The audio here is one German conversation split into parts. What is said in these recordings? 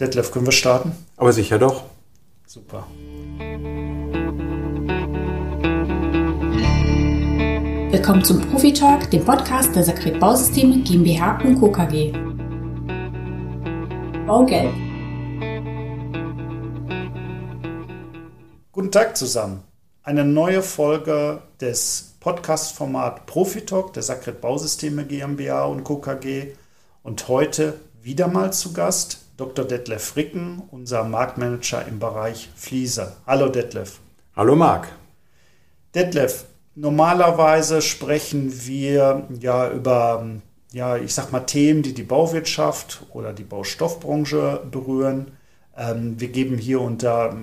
Detlef, können wir starten? Aber sicher doch. Super. Willkommen zum Profi Talk, dem Podcast der Sakret Bausysteme GmbH und Co. KG. Baugelb. Guten Tag zusammen. Eine neue Folge des Podcast-Format Profi Talk der Sakret Bausysteme GmbH und Co. KG. Und heute wieder mal zu Gast Dr. Detlef Ricken, unser Marktmanager im Bereich Fliese. Hallo Detlef. Hallo Marc. Detlef, normalerweise sprechen wir ja über, ja, ich sag mal Themen, die die Bauwirtschaft oder die Baustoffbranche berühren. Ähm, wir geben hier und da,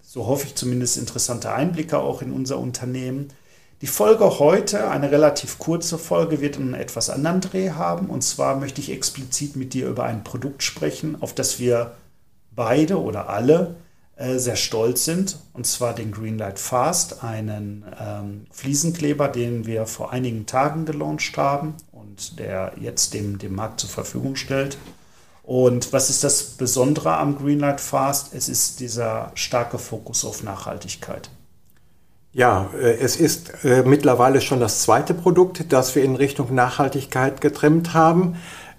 so hoffe ich zumindest, interessante Einblicke auch in unser Unternehmen. Die Folge heute, eine relativ kurze Folge, wird einen etwas anderen Dreh haben. Und zwar möchte ich explizit mit dir über ein Produkt sprechen, auf das wir beide oder alle äh, sehr stolz sind. Und zwar den Greenlight Fast, einen ähm, Fliesenkleber, den wir vor einigen Tagen gelauncht haben und der jetzt dem, dem Markt zur Verfügung stellt. Und was ist das Besondere am Greenlight Fast? Es ist dieser starke Fokus auf Nachhaltigkeit. Ja, äh, es ist äh, mittlerweile schon das zweite Produkt, das wir in Richtung Nachhaltigkeit getrimmt haben.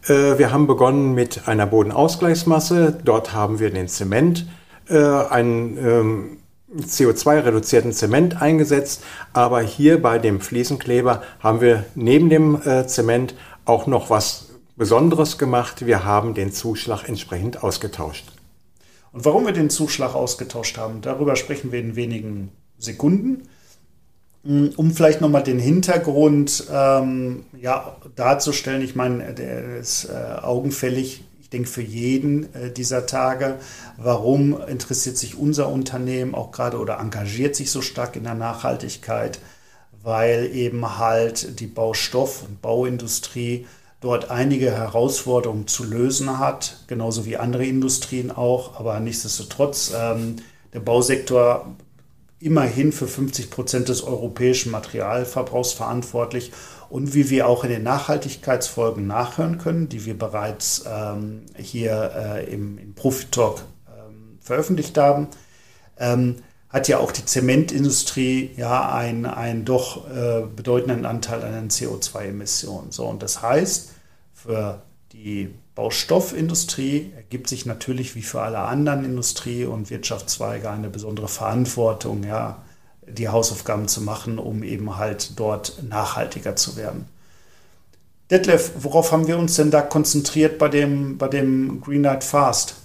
Äh, wir haben begonnen mit einer Bodenausgleichsmasse. Dort haben wir den Zement, einen ähm, CO2-reduzierten Zement eingesetzt. Aber hier bei dem Fliesenkleber haben wir neben dem Zement auch noch was Besonderes gemacht. Wir haben den Zuschlag entsprechend ausgetauscht. Und warum wir den Zuschlag ausgetauscht haben, darüber sprechen wir in wenigen Sekunden. Mm, um vielleicht nochmal den Hintergrund ähm, ja, darzustellen, ich meine, der ist äh, augenfällig, ich denke für jeden äh, dieser Tage. Warum interessiert sich unser Unternehmen auch gerade oder engagiert sich so stark in der Nachhaltigkeit? Weil eben halt die Baustoff- und Bauindustrie dort einige Herausforderungen zu lösen hat, genauso wie andere Industrien auch. Aber nichtsdestotrotz, ähm, der Bausektor immerhin für 50 Prozent des europäischen Materialverbrauchs verantwortlich. Und wie wir auch in den Nachhaltigkeitsfolgen nachhören können, die wir bereits ähm, hier äh, im, im Profitalk ähm, veröffentlicht haben, ähm, hat ja auch die Zementindustrie ja einen, einen doch äh, bedeutenden Anteil an den CO2-Emissionen. So, und das heißt, für die Baustoffindustrie ergibt sich natürlich wie für alle anderen Industrie- und Wirtschaftszweige eine besondere Verantwortung, ja, die Hausaufgaben zu machen, um eben halt dort nachhaltiger zu werden. Detlef, worauf haben wir uns denn da konzentriert bei dem, bei dem Green Night Fast?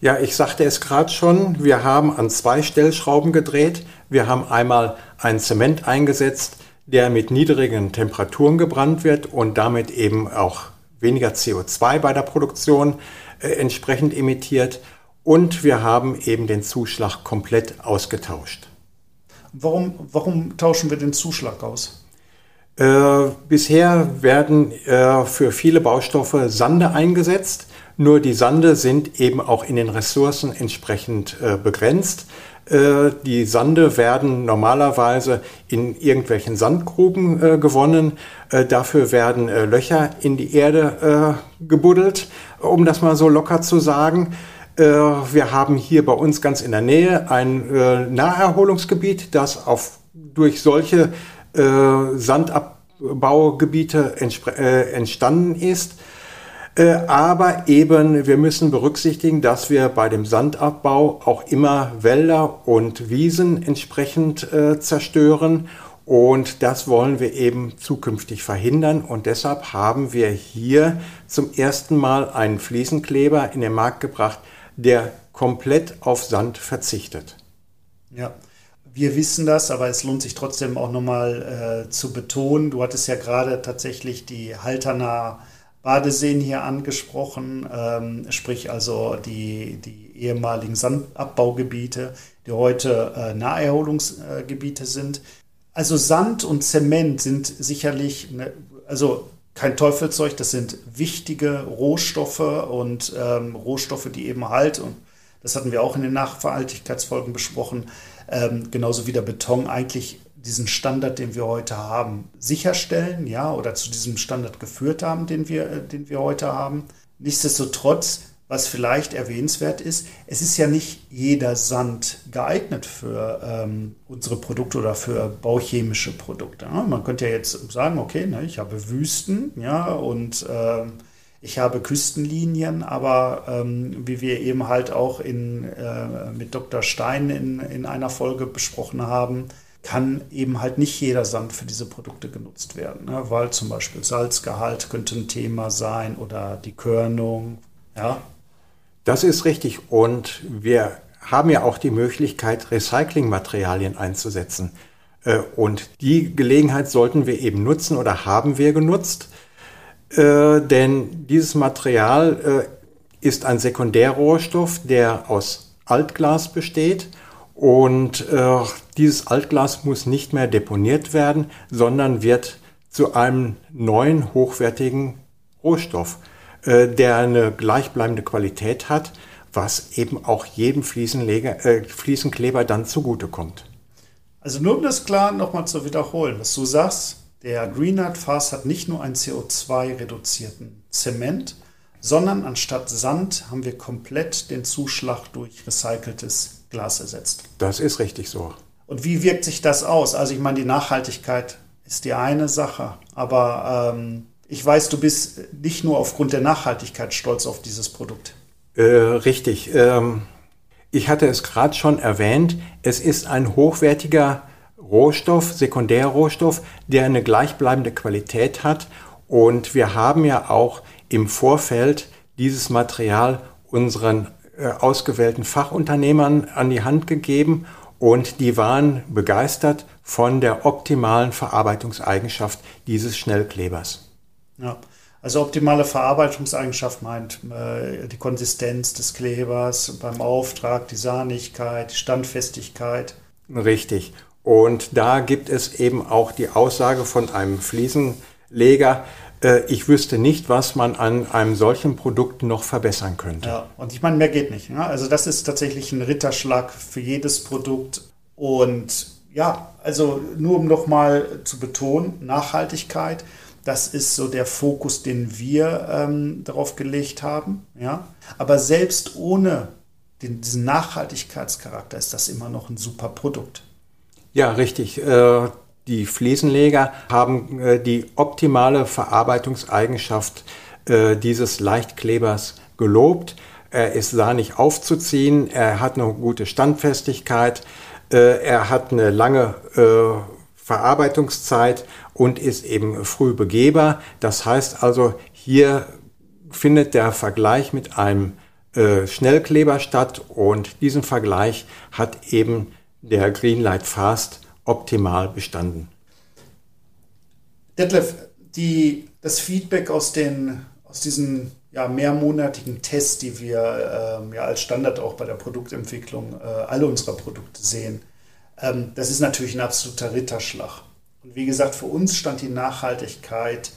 Ja, ich sagte es gerade schon, wir haben an zwei Stellschrauben gedreht. Wir haben einmal einen Zement eingesetzt, der mit niedrigen Temperaturen gebrannt wird und damit eben auch weniger CO2 bei der Produktion äh, entsprechend emittiert und wir haben eben den Zuschlag komplett ausgetauscht. Warum, warum tauschen wir den Zuschlag aus? Äh, bisher werden äh, für viele Baustoffe Sande eingesetzt, nur die Sande sind eben auch in den Ressourcen entsprechend äh, begrenzt. Äh, die Sande werden normalerweise in irgendwelchen Sandgruben äh, gewonnen. Äh, dafür werden Löcher in die Erde gebuddelt, um das mal so locker zu sagen. Wir haben hier bei uns ganz in der Nähe ein Naherholungsgebiet, das auf, durch solche Sandabbaugebiete entstanden ist. Äh, aber eben, wir müssen berücksichtigen, dass wir bei dem Sandabbau auch immer Wälder und Wiesen entsprechend äh, zerstören. Und das wollen wir eben zukünftig verhindern. Und deshalb haben wir hier zum ersten Mal einen Fliesenkleber in den Markt gebracht, der komplett auf Sand verzichtet. Ja, wir wissen das, aber es lohnt sich trotzdem auch nochmal äh, zu betonen. Du hattest ja gerade tatsächlich die Halterner Badeseen hier angesprochen, ähm, sprich also die, die ehemaligen Sandabbaugebiete, die heute äh, Naherholungsgebiete sind. Also Sand und Zement sind sicherlich, ne, also kein Teufelszeug, das sind wichtige Rohstoffe und ähm, Rohstoffe, die eben halt, und das hatten wir auch in den Nachhaltigkeitsfolgen besprochen, ähm, genauso wie der Beton eigentlich diesen Standard, den wir heute haben, sicherstellen, ja, oder zu diesem Standard geführt haben, den wir, äh, den wir heute haben. Nichtsdestotrotz was vielleicht erwähnenswert ist, es ist ja nicht jeder Sand geeignet für ähm, unsere Produkte oder für bauchemische Produkte. Ne? Man könnte ja jetzt sagen, okay, ne, ich habe Wüsten, ja, und ähm, ich habe Küstenlinien, aber ähm, wie wir eben halt auch in, äh, mit Dr. Stein in, in einer Folge besprochen haben, kann eben halt nicht jeder Sand für diese Produkte genutzt werden, ne? weil zum Beispiel Salzgehalt könnte ein Thema sein oder die Körnung. Ja, das ist richtig. Und wir haben ja auch die Möglichkeit, Recyclingmaterialien einzusetzen. Äh, und die Gelegenheit sollten wir eben nutzen oder haben wir genutzt. Äh, denn dieses Material äh, ist ein Sekundärrohstoff, der aus Altglas besteht. Und dieses Altglas muss nicht mehr deponiert werden, sondern wird zu einem neuen hochwertigen Rohstoff. Äh, der eine gleichbleibende Qualität hat, was eben auch jedem Fliesenleger, äh, Fliesenkleber dann zugutekommt. Also nur um das klar nochmal zu wiederholen, was du sagst, der Greenlight Fast hat nicht nur einen CO2-reduzierten Zement, sondern anstatt Sand haben wir komplett den Zuschlag durch recyceltes Glas ersetzt. Das ist richtig so. Und wie wirkt sich das aus? Also ich meine, die Nachhaltigkeit ist die eine Sache, aber ähm, ich weiß, du bist nicht nur aufgrund der Nachhaltigkeit stolz auf dieses Produkt. Äh, richtig. Ähm, ich hatte es gerade schon erwähnt. Es ist ein hochwertiger Rohstoff, Sekundärrohstoff, der eine gleichbleibende Qualität hat. Und wir haben ja auch im Vorfeld dieses Material unseren äh, ausgewählten Fachunternehmern an die Hand gegeben und die waren begeistert von der optimalen Verarbeitungseigenschaft dieses Schnellklebers. Ja. Also optimale Verarbeitungseigenschaft meint äh, die Konsistenz des Klebers beim Auftrag, die Sahnigkeit, die Standfestigkeit. Richtig. Und da gibt es eben auch die Aussage von einem Fliesenleger, ich wüsste nicht, was man an einem solchen Produkt noch verbessern könnte. Ja, und ich meine, mehr geht nicht. Ne? Also das ist tatsächlich ein Ritterschlag für jedes Produkt. Und ja, also nur um nochmal zu betonen, Nachhaltigkeit. Das ist so der Fokus, den wir ähm, darauf gelegt haben. Ja? Aber selbst ohne den, diesen Nachhaltigkeitscharakter ist das immer noch ein super Produkt. Ja, richtig. Äh, die Fliesenleger haben äh, die optimale Verarbeitungseigenschaft äh, dieses Leichtklebers gelobt. Er ist sahnig aufzuziehen, er hat eine gute Standfestigkeit, er hat eine lange Verarbeitungszeit und ist eben früh begehbar. Das heißt also, hier findet der Vergleich mit einem äh, Schnellkleber statt und diesen Vergleich hat eben der Greenlight Fast optimal bestanden. Detlef, die, das Feedback aus, den, aus diesen ja, mehrmonatigen Tests, die wir ähm, ja als Standard auch bei der Produktentwicklung äh, alle unserer Produkte sehen, ähm, das ist natürlich ein absoluter Ritterschlag. Und wie gesagt, für uns stand die Nachhaltigkeit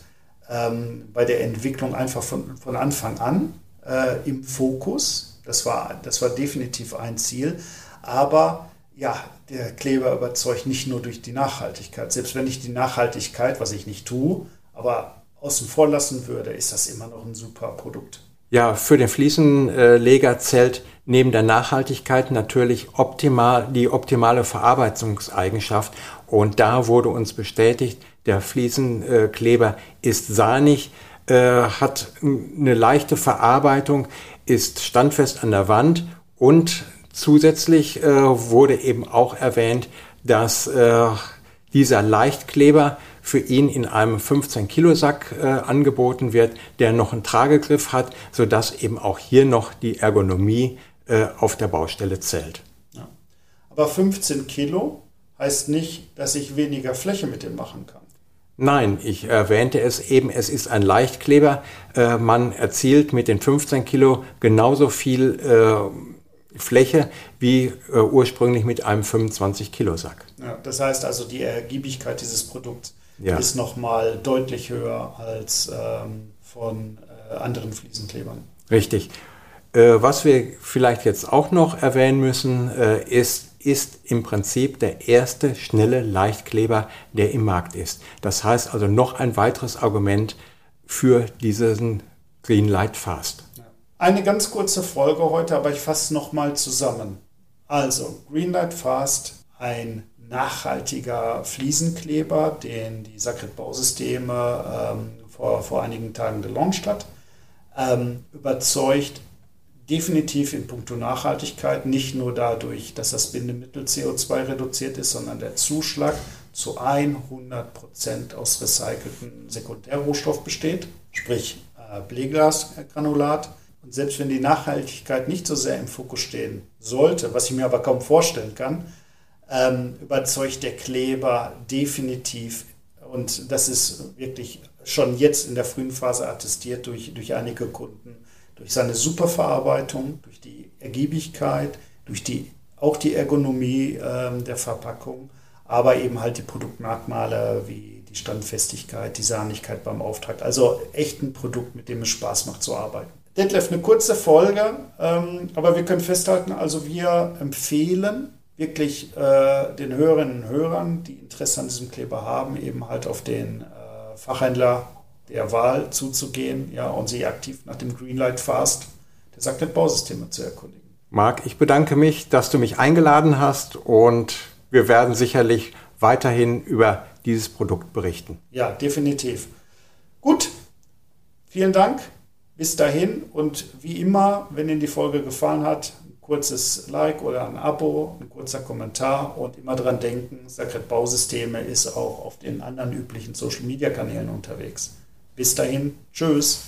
ähm, bei der Entwicklung einfach von, von Anfang an äh, im Fokus. Das war, das war definitiv ein Ziel. Aber ja, der Kleber überzeugt nicht nur durch die Nachhaltigkeit. Selbst wenn ich die Nachhaltigkeit, was ich nicht tue, aber außen vor lassen würde, ist das immer noch ein super Produkt. Ja, für den Fliesenleger zählt neben der Nachhaltigkeit natürlich optimal, die optimale Verarbeitungseigenschaft. Und da wurde uns bestätigt, der Fliesenkleber ist sahnig, äh, hat eine leichte Verarbeitung, ist standfest an der Wand und zusätzlich äh, wurde eben auch erwähnt, dass äh, dieser Leichtkleber für ihn in einem 15 Kilo Sack äh, angeboten wird, der noch einen Tragegriff hat, sodass eben auch hier noch die Ergonomie äh, auf der Baustelle zählt. Ja. Aber 15 Kilo heißt nicht, dass ich weniger Fläche mit dem machen kann. Nein, ich erwähnte es eben, es ist ein Leichtkleber. Äh, man erzielt mit den 15 Kilo genauso viel äh, Fläche wie äh, ursprünglich mit einem 25 Kilo Sack. Ja, das heißt also, die Ergiebigkeit dieses Produkts ja. ist nochmal deutlich höher als ähm, von äh, anderen Fliesenklebern. Richtig. Äh, was wir vielleicht jetzt auch noch erwähnen müssen, äh, ist, ist im Prinzip der erste schnelle Leichtkleber, der im Markt ist. Das heißt also noch ein weiteres Argument für diesen Greenlight Fast. Eine ganz kurze Folge heute, aber ich fasse nochmal zusammen. Also, Greenlight Fast, ein nachhaltiger Fliesenkleber, den die Sacred Bausysteme ähm, vor, vor einigen Tagen gelauncht hat. Ähm, überzeugt definitiv in puncto Nachhaltigkeit, nicht nur dadurch, dass das Bindemittel CO2 reduziert ist, sondern der Zuschlag zu 100% aus recyceltem Sekundärrohstoff besteht, sprich äh, Bleglasgranulat. Und selbst wenn die Nachhaltigkeit nicht so sehr im Fokus stehen sollte, was ich mir aber kaum vorstellen kann, ähm, überzeugt der Kleber definitiv. Und das ist wirklich schon jetzt in der frühen Phase attestiert durch, durch einige Kunden, durch seine Superverarbeitung, durch die Ergiebigkeit, durch die, auch die Ergonomie ähm, der Verpackung, aber eben halt die Produktmerkmale wie die Standfestigkeit, die Sahnigkeit beim Auftrag. Also echt ein Produkt, mit dem es Spaß macht zu arbeiten. Detlef, eine kurze Folge, ähm, aber wir können festhalten, also wir empfehlen wirklich äh, den Hörerinnen und Hörern, die Interesse an diesem Kleber haben, eben halt auf den äh, Fachhändler der Wahl zuzugehen ja, und sich aktiv nach dem Greenlight Fast der Sacknet Bausysteme zu erkundigen. Marc, ich bedanke mich, dass du mich eingeladen hast und wir werden sicherlich weiterhin über dieses Produkt berichten. Ja, definitiv. Gut, vielen Dank. Bis dahin und wie immer, wenn Ihnen die Folge gefallen hat, ein kurzes Like oder ein Abo, ein kurzer Kommentar und immer dran denken, Sacred Bausysteme ist auch auf den anderen üblichen Social Media Kanälen unterwegs. Bis dahin, tschüss.